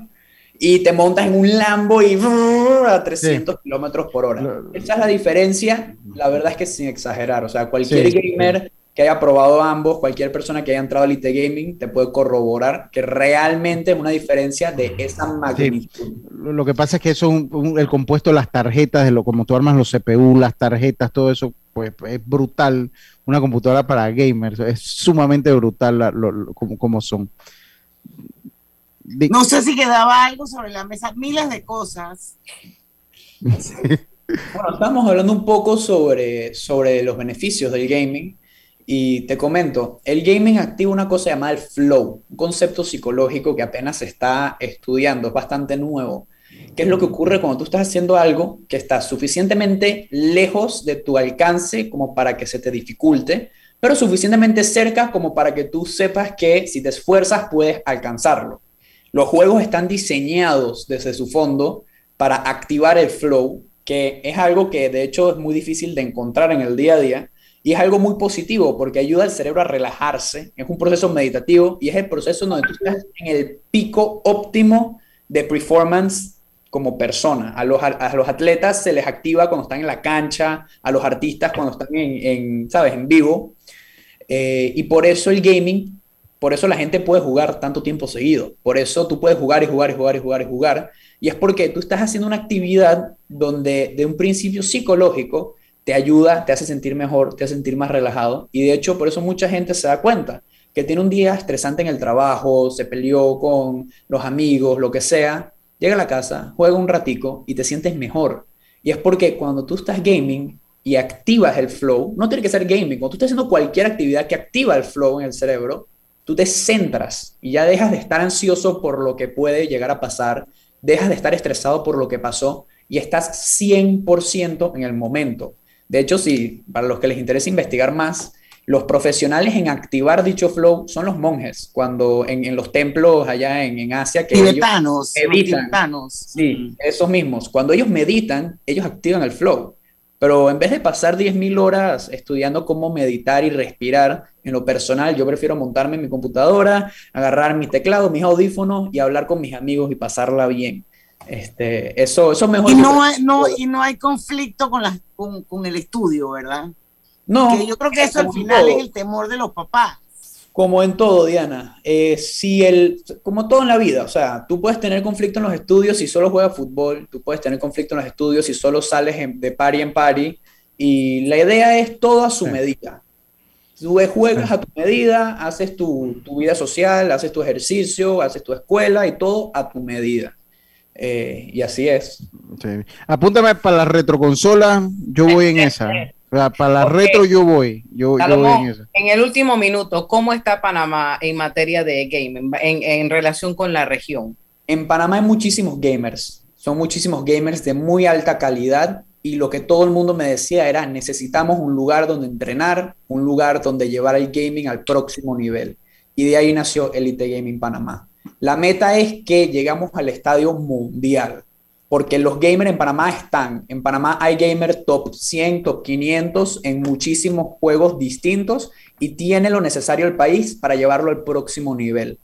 y te montas en un Lambo y brrr, a 300 kilómetros por hora. Esa es la diferencia, la verdad es que sin exagerar, o sea, cualquier Sí, gamer que haya probado ambos, cualquier persona que haya entrado a Elite Gaming, te puede corroborar que realmente es una diferencia de esa magnitud. Lo lo que pasa es que eso, es un- un- el compuesto de las tarjetas, de lo como tú armas los CPU, las tarjetas, todo eso, pues es brutal. Una computadora para gamers, es sumamente brutal la- lo- lo- como, como son. No sé si quedaba algo sobre la mesa, miles de cosas. Bueno, estamos hablando un poco sobre, sobre los beneficios del gaming y te comento, el gaming activa una cosa llamada el flow, un concepto psicológico que apenas se está estudiando, es bastante nuevo. ¿Qué es lo que ocurre cuando tú estás haciendo algo que está suficientemente lejos de tu alcance como para que se te dificulte, pero suficientemente cerca como para que tú sepas que si te esfuerzas puedes alcanzarlo? Los juegos están diseñados desde su fondo para activar el flow, que es algo que de hecho es muy difícil de encontrar en el día a día y es algo muy positivo porque ayuda al cerebro a relajarse, es un proceso meditativo y es el proceso donde tú estás en el pico óptimo de performance como persona. A los, a los atletas se les activa cuando están en la cancha, a los artistas cuando están en, en ¿sabes?, en vivo. Eh, y por eso el gaming, por eso la gente puede jugar tanto tiempo seguido. Por eso tú puedes jugar y jugar y jugar y jugar y jugar. Y es porque tú estás haciendo una actividad donde de un principio psicológico te ayuda, te hace sentir mejor, te hace sentir más relajado. Y de hecho, por eso mucha gente se da cuenta que tiene un día estresante en el trabajo, se peleó con los amigos, lo que sea, llega a la casa, juega un ratico y te sientes mejor. Y es porque cuando tú estás gaming y activas el flow, no tiene que ser gaming, cuando tú estás haciendo cualquier actividad que activa el flow en el cerebro, tú te centras y ya dejas de estar ansioso por lo que puede llegar a pasar, dejas de estar estresado por lo que pasó y estás 100% en el momento. De hecho, si para los que les interesa investigar más, los profesionales en activar dicho flow son los monjes, cuando en, en los templos allá en, en Asia que Tibetanos, ellos los meditan. tibetanos. Sí, esos mismos. Cuando ellos meditan, ellos activan el flow. Pero en vez de pasar 10.000 horas estudiando cómo meditar y respirar, en lo personal yo prefiero montarme en mi computadora, agarrar mi teclado, mis audífonos y hablar con mis amigos y pasarla bien. Este, eso, eso es mejor. Y no hay, no, y no hay conflicto con, las con, con el estudio, ¿verdad? No, Que yo creo que eso al como final todo. es el temor de los papás. Como en todo, Diana, eh, si el, como todo en la vida, o sea, tú puedes tener conflicto en los estudios si solo juegas fútbol, tú puedes tener conflicto en los estudios si solo sales en- de party en party, y la idea es todo a su medida. Tú juegas a tu medida, haces tu, tu vida social, haces tu ejercicio, haces tu escuela y todo a tu medida. Eh, y así es. Sí. Apúntame para la retroconsola, yo voy en esa. O sea, para la retro yo voy, yo, yo voy en esa. en el último minuto, ¿cómo está Panamá en materia de gaming, en, en relación con la región? En Panamá hay muchísimos gamers, son muchísimos gamers de muy alta calidad y lo que todo el mundo me decía era necesitamos un lugar donde entrenar, un lugar donde llevar el gaming al próximo nivel. Y de ahí nació Elite Gaming Panamá. La meta es que llegamos al estadio mundial, porque los gamers en Panamá están. En Panamá hay gamers top 100, top 500 en muchísimos juegos distintos y tiene lo necesario el país para llevarlo al próximo nivel.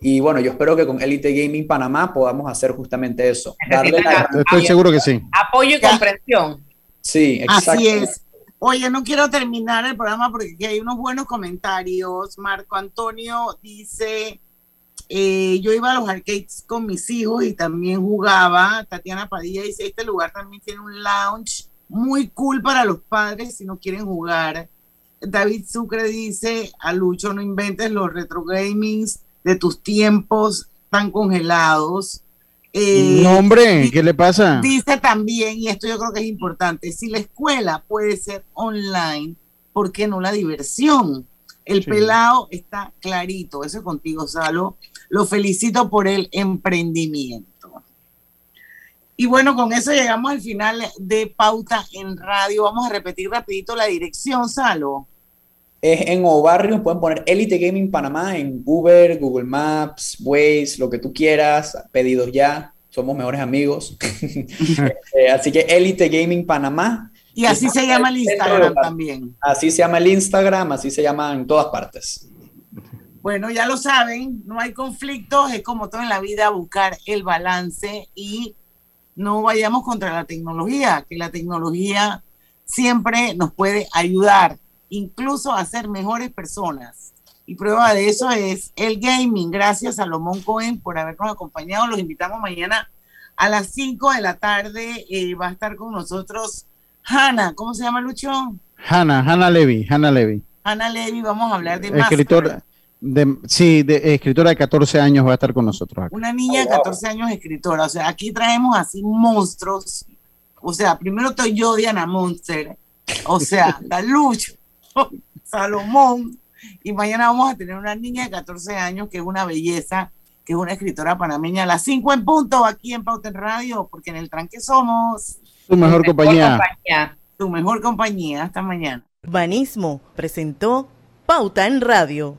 Y bueno, yo espero que con Elite Gaming Panamá podamos hacer justamente eso. Darle la- Estoy seguro que sí. Apoyo y comprensión. Sí, exacto. Así es. Oye, no quiero terminar el programa porque aquí hay unos buenos comentarios. Marco Antonio dice, eh, yo iba a los arcades con mis hijos y también jugaba. Tatiana Padilla dice, este lugar también tiene un lounge muy cool para los padres si no quieren jugar. David Sucre dice, a Lucho, no inventes los retro gamings de tus tiempos tan congelados. Eh, No, hombre, ¿qué le pasa? Dice también, y esto yo creo que es importante, si la escuela puede ser online, ¿por qué no la diversión? El pelado está clarito, eso es contigo, Salo. Lo felicito por el emprendimiento. Y bueno, con eso llegamos al final de Pauta en Radio. Vamos a repetir rapidito la dirección, Salo. Es en Obarrio, pueden poner Elite Gaming Panamá en Uber, Google Maps, Waze, lo que tú quieras, pedidos ya, somos mejores amigos. Eh, así que Elite Gaming Panamá. Y así se llama el Instagram también. Así se llama el Instagram, así se llama en todas partes. Bueno, ya lo saben, no hay conflictos, es como todo en la vida buscar el balance y no vayamos contra la tecnología, que la tecnología siempre nos puede ayudar, incluso a ser mejores personas. Y prueba de eso es el gaming. Gracias a Lomón Cohen por habernos acompañado. Los invitamos mañana a las 5 de la tarde. Eh, va a estar con nosotros Hanna. ¿Cómo se llama, Lucho? Hanna, Hanna Levy, Hanna Levy. Hanna Levy, vamos a hablar de Escritor, de, sí, de, escritora de 14 años va a estar con nosotros. Una niña de 14 años escritora. O sea, aquí traemos así monstruos. O sea, primero estoy yo, Diana Monster. O sea, Dalucho, Salomón. Y mañana vamos a tener una niña de 14 años que es una belleza, que es una escritora panameña. A las 5 en punto aquí en Pauta Radio, porque en el tranque somos. Su mejor, compañía. compañía. Tu mejor compañía. Hasta mañana. Banismo presentó Pauta en Radio.